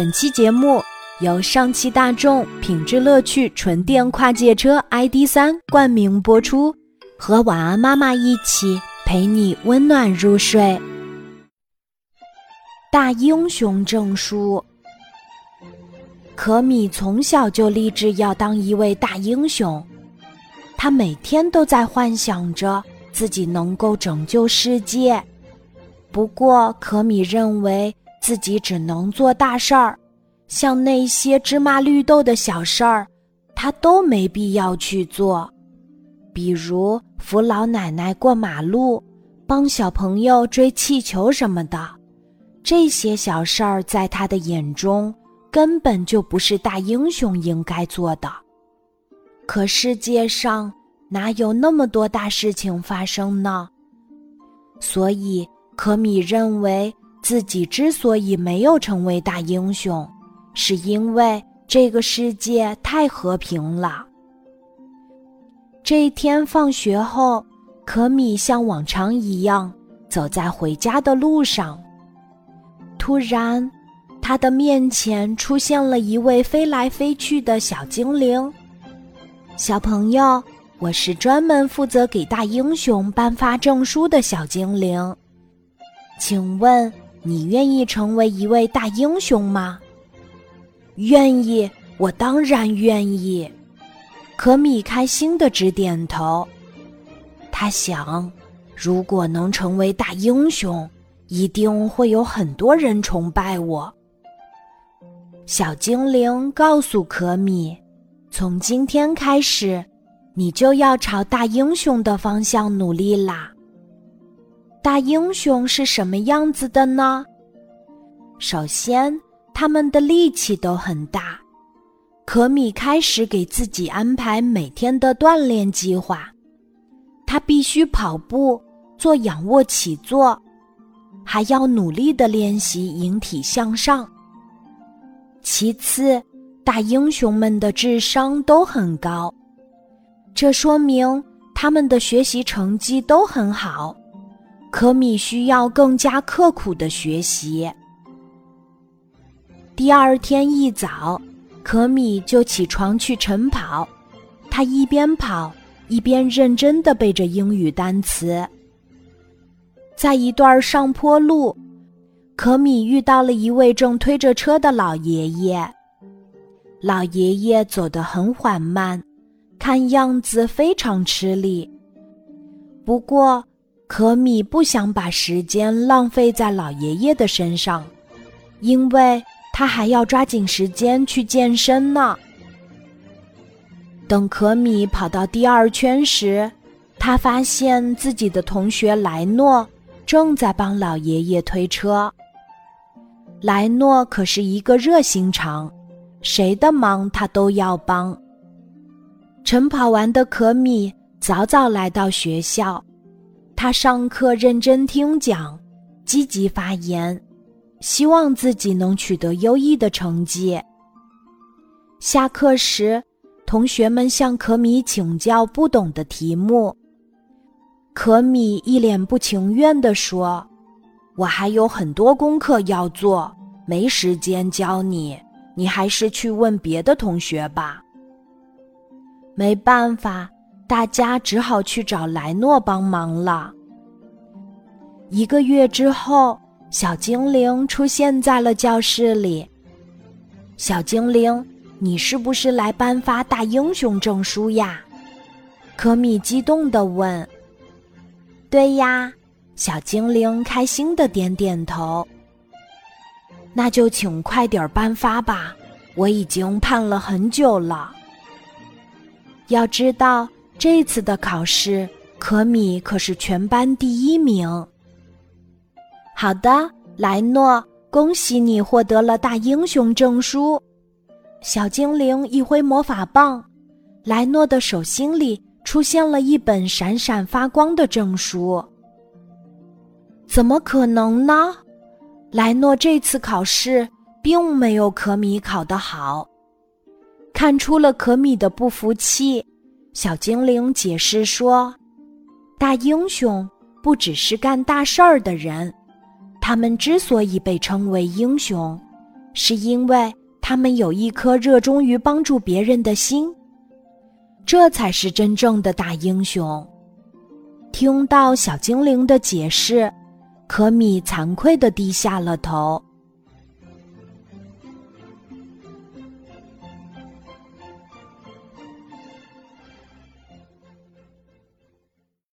本期节目由上汽大众品质乐趣纯电跨界车 ID. 三冠名播出，和晚安妈妈一起陪你温暖入睡。大英雄证书，可米从小就立志要当一位大英雄，他每天都在幻想着自己能够拯救世界。不过，可米认为。自己只能做大事儿，像那些芝麻绿豆的小事儿，他都没必要去做。比如扶老奶奶过马路、帮小朋友追气球什么的，这些小事儿在他的眼中根本就不是大英雄应该做的。可世界上哪有那么多大事情发生呢？所以可米认为。自己之所以没有成为大英雄，是因为这个世界太和平了。这一天放学后，可米像往常一样走在回家的路上。突然，他的面前出现了一位飞来飞去的小精灵。小朋友，我是专门负责给大英雄颁发证书的小精灵，请问。你愿意成为一位大英雄吗？愿意，我当然愿意。可米开心的直点头。他想，如果能成为大英雄，一定会有很多人崇拜我。小精灵告诉可米，从今天开始，你就要朝大英雄的方向努力啦。大英雄是什么样子的呢？首先，他们的力气都很大。可米开始给自己安排每天的锻炼计划，他必须跑步、做仰卧起坐，还要努力的练习引体向上。其次，大英雄们的智商都很高，这说明他们的学习成绩都很好。可米需要更加刻苦的学习。第二天一早，可米就起床去晨跑。他一边跑一边认真的背着英语单词。在一段上坡路，可米遇到了一位正推着车的老爷爷。老爷爷走得很缓慢，看样子非常吃力。不过，可米不想把时间浪费在老爷爷的身上，因为他还要抓紧时间去健身呢。等可米跑到第二圈时，他发现自己的同学莱诺正在帮老爷爷推车。莱诺可是一个热心肠，谁的忙他都要帮。晨跑完的可米早早来到学校。他上课认真听讲，积极发言，希望自己能取得优异的成绩。下课时，同学们向可米请教不懂的题目，可米一脸不情愿地说：“我还有很多功课要做，没时间教你，你还是去问别的同学吧。”没办法。大家只好去找莱诺帮忙了。一个月之后，小精灵出现在了教室里。小精灵，你是不是来颁发大英雄证书呀？科米激动地问。对呀，小精灵开心的点点头。那就请快点颁发吧，我已经盼了很久了。要知道。这次的考试，可米可是全班第一名。好的，莱诺，恭喜你获得了大英雄证书。小精灵一挥魔法棒，莱诺的手心里出现了一本闪闪发光的证书。怎么可能呢？莱诺这次考试并没有可米考得好，看出了可米的不服气。小精灵解释说：“大英雄不只是干大事儿的人，他们之所以被称为英雄，是因为他们有一颗热衷于帮助别人的心。这才是真正的大英雄。听到小精灵的解释，可米惭愧地低下了头。